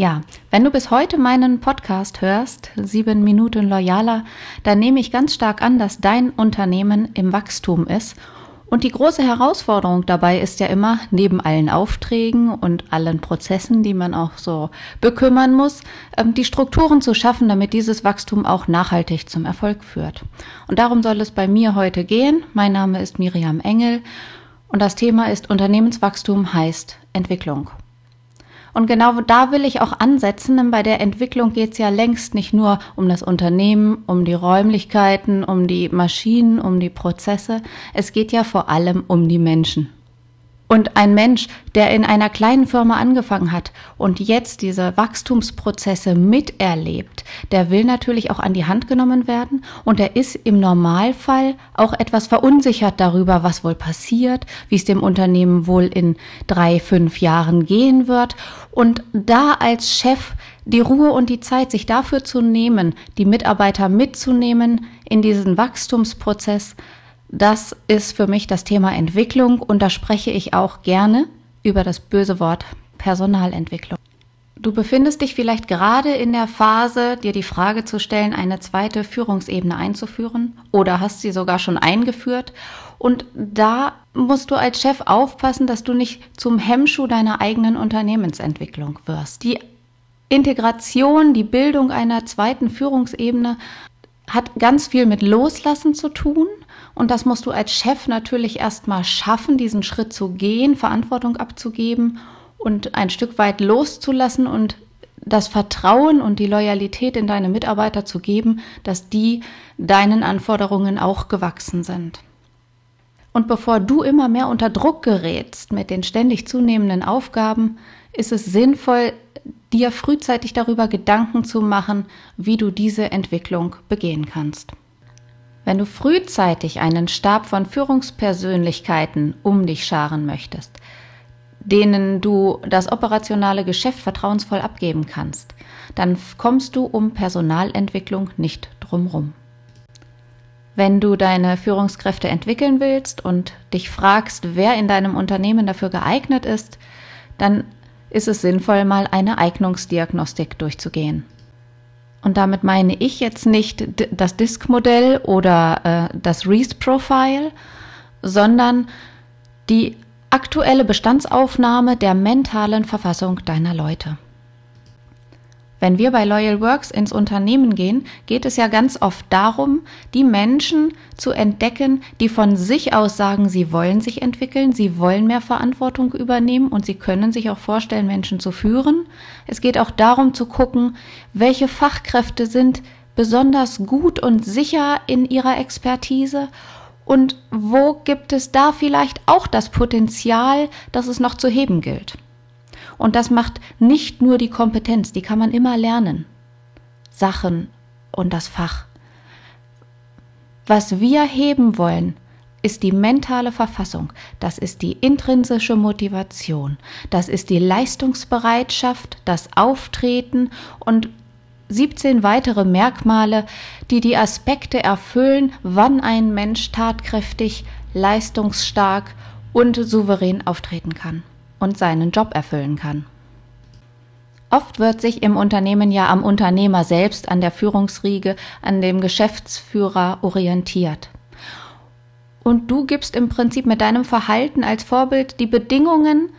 Ja, wenn du bis heute meinen Podcast hörst, sieben Minuten loyaler, dann nehme ich ganz stark an, dass dein Unternehmen im Wachstum ist. Und die große Herausforderung dabei ist ja immer, neben allen Aufträgen und allen Prozessen, die man auch so bekümmern muss, ähm, die Strukturen zu schaffen, damit dieses Wachstum auch nachhaltig zum Erfolg führt. Und darum soll es bei mir heute gehen. Mein Name ist Miriam Engel und das Thema ist Unternehmenswachstum heißt Entwicklung. Und genau da will ich auch ansetzen, denn bei der Entwicklung geht es ja längst nicht nur um das Unternehmen, um die Räumlichkeiten, um die Maschinen, um die Prozesse. Es geht ja vor allem um die Menschen. Und ein Mensch, der in einer kleinen Firma angefangen hat und jetzt diese Wachstumsprozesse miterlebt, der will natürlich auch an die Hand genommen werden und er ist im Normalfall auch etwas verunsichert darüber, was wohl passiert, wie es dem Unternehmen wohl in drei, fünf Jahren gehen wird. Und da als Chef die Ruhe und die Zeit, sich dafür zu nehmen, die Mitarbeiter mitzunehmen in diesen Wachstumsprozess, das ist für mich das Thema Entwicklung und da spreche ich auch gerne über das böse Wort Personalentwicklung. Du befindest dich vielleicht gerade in der Phase, dir die Frage zu stellen, eine zweite Führungsebene einzuführen oder hast sie sogar schon eingeführt. Und da musst du als Chef aufpassen, dass du nicht zum Hemmschuh deiner eigenen Unternehmensentwicklung wirst. Die Integration, die Bildung einer zweiten Führungsebene hat ganz viel mit Loslassen zu tun. Und das musst du als Chef natürlich erstmal schaffen, diesen Schritt zu gehen, Verantwortung abzugeben und ein Stück weit loszulassen und das Vertrauen und die Loyalität in deine Mitarbeiter zu geben, dass die deinen Anforderungen auch gewachsen sind. Und bevor du immer mehr unter Druck gerätst mit den ständig zunehmenden Aufgaben, ist es sinnvoll, dir frühzeitig darüber Gedanken zu machen, wie du diese Entwicklung begehen kannst. Wenn du frühzeitig einen Stab von Führungspersönlichkeiten um dich scharen möchtest, denen du das operationale Geschäft vertrauensvoll abgeben kannst, dann kommst du um Personalentwicklung nicht drumrum. Wenn du deine Führungskräfte entwickeln willst und dich fragst, wer in deinem Unternehmen dafür geeignet ist, dann ist es sinnvoll, mal eine Eignungsdiagnostik durchzugehen. Und damit meine ich jetzt nicht das Disk-Modell oder äh, das Reese-Profile, sondern die aktuelle Bestandsaufnahme der mentalen Verfassung deiner Leute. Wenn wir bei Loyal Works ins Unternehmen gehen, geht es ja ganz oft darum, die Menschen zu entdecken, die von sich aus sagen, sie wollen sich entwickeln, sie wollen mehr Verantwortung übernehmen und sie können sich auch vorstellen, Menschen zu führen. Es geht auch darum zu gucken, welche Fachkräfte sind besonders gut und sicher in ihrer Expertise und wo gibt es da vielleicht auch das Potenzial, das es noch zu heben gilt. Und das macht nicht nur die Kompetenz, die kann man immer lernen. Sachen und das Fach. Was wir heben wollen, ist die mentale Verfassung, das ist die intrinsische Motivation, das ist die Leistungsbereitschaft, das Auftreten und 17 weitere Merkmale, die die Aspekte erfüllen, wann ein Mensch tatkräftig, leistungsstark und souverän auftreten kann und seinen Job erfüllen kann. Oft wird sich im Unternehmen ja am Unternehmer selbst, an der Führungsriege, an dem Geschäftsführer orientiert. Und du gibst im Prinzip mit deinem Verhalten als Vorbild die Bedingungen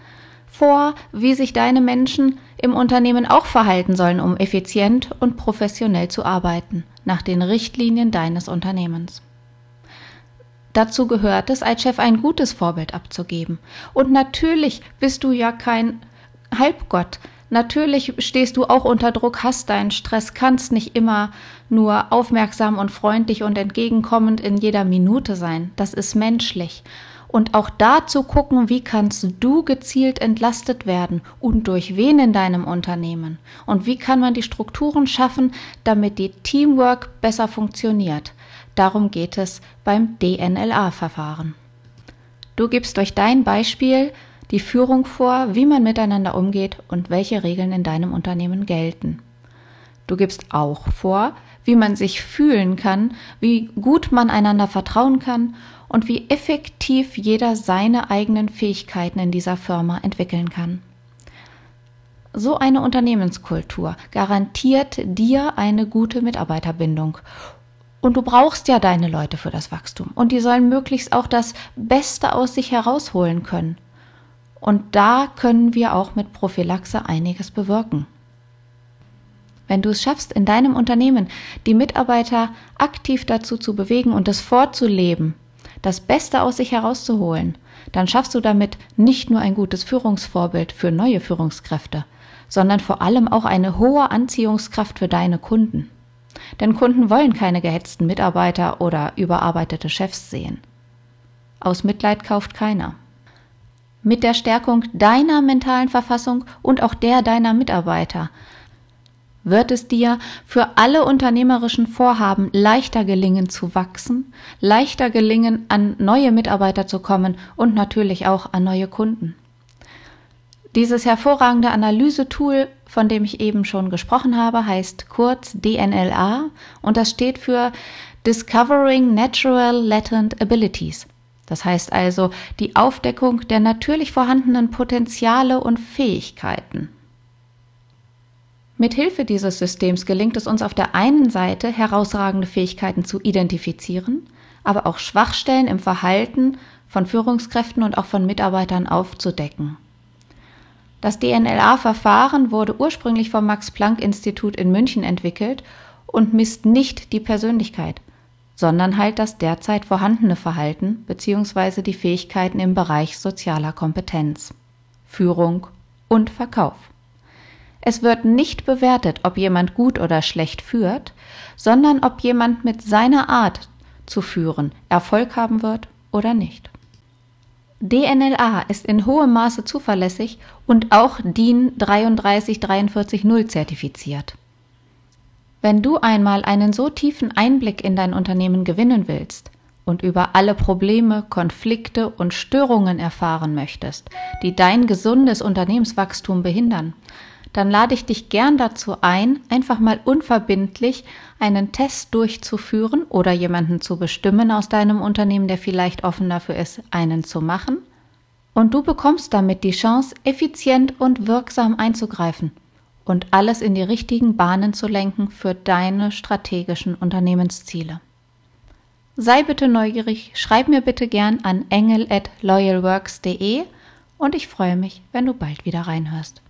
vor, wie sich deine Menschen im Unternehmen auch verhalten sollen, um effizient und professionell zu arbeiten, nach den Richtlinien deines Unternehmens. Dazu gehört es, als Chef ein gutes Vorbild abzugeben. Und natürlich bist du ja kein Halbgott. Natürlich stehst du auch unter Druck, hast deinen Stress, kannst nicht immer nur aufmerksam und freundlich und entgegenkommend in jeder Minute sein. Das ist menschlich. Und auch da zu gucken, wie kannst du gezielt entlastet werden und durch wen in deinem Unternehmen. Und wie kann man die Strukturen schaffen, damit die Teamwork besser funktioniert. Darum geht es beim DNLA-Verfahren. Du gibst durch dein Beispiel die Führung vor, wie man miteinander umgeht und welche Regeln in deinem Unternehmen gelten. Du gibst auch vor, wie man sich fühlen kann, wie gut man einander vertrauen kann und wie effektiv jeder seine eigenen Fähigkeiten in dieser Firma entwickeln kann. So eine Unternehmenskultur garantiert dir eine gute Mitarbeiterbindung. Und du brauchst ja deine Leute für das Wachstum. Und die sollen möglichst auch das Beste aus sich herausholen können. Und da können wir auch mit Prophylaxe einiges bewirken. Wenn du es schaffst, in deinem Unternehmen die Mitarbeiter aktiv dazu zu bewegen und es vorzuleben, das Beste aus sich herauszuholen, dann schaffst du damit nicht nur ein gutes Führungsvorbild für neue Führungskräfte, sondern vor allem auch eine hohe Anziehungskraft für deine Kunden. Denn Kunden wollen keine gehetzten Mitarbeiter oder überarbeitete Chefs sehen. Aus Mitleid kauft keiner. Mit der Stärkung deiner mentalen Verfassung und auch der deiner Mitarbeiter wird es dir für alle unternehmerischen Vorhaben leichter gelingen zu wachsen, leichter gelingen, an neue Mitarbeiter zu kommen und natürlich auch an neue Kunden. Dieses hervorragende Analysetool, von dem ich eben schon gesprochen habe, heißt kurz DNLA und das steht für Discovering Natural Latent Abilities. Das heißt also die Aufdeckung der natürlich vorhandenen Potenziale und Fähigkeiten. Mithilfe dieses Systems gelingt es uns auf der einen Seite herausragende Fähigkeiten zu identifizieren, aber auch Schwachstellen im Verhalten von Führungskräften und auch von Mitarbeitern aufzudecken. Das DNLA-Verfahren wurde ursprünglich vom Max-Planck-Institut in München entwickelt und misst nicht die Persönlichkeit, sondern halt das derzeit vorhandene Verhalten bzw. die Fähigkeiten im Bereich sozialer Kompetenz, Führung und Verkauf. Es wird nicht bewertet, ob jemand gut oder schlecht führt, sondern ob jemand mit seiner Art zu führen Erfolg haben wird oder nicht. DNLA ist in hohem Maße zuverlässig und auch DIN 33440 zertifiziert. Wenn du einmal einen so tiefen Einblick in dein Unternehmen gewinnen willst und über alle Probleme, Konflikte und Störungen erfahren möchtest, die dein gesundes Unternehmenswachstum behindern, dann lade ich dich gern dazu ein, einfach mal unverbindlich einen Test durchzuführen oder jemanden zu bestimmen aus deinem Unternehmen, der vielleicht offen dafür ist, einen zu machen. Und du bekommst damit die Chance, effizient und wirksam einzugreifen und alles in die richtigen Bahnen zu lenken für deine strategischen Unternehmensziele. Sei bitte neugierig, schreib mir bitte gern an engel at loyalworks.de und ich freue mich, wenn du bald wieder reinhörst.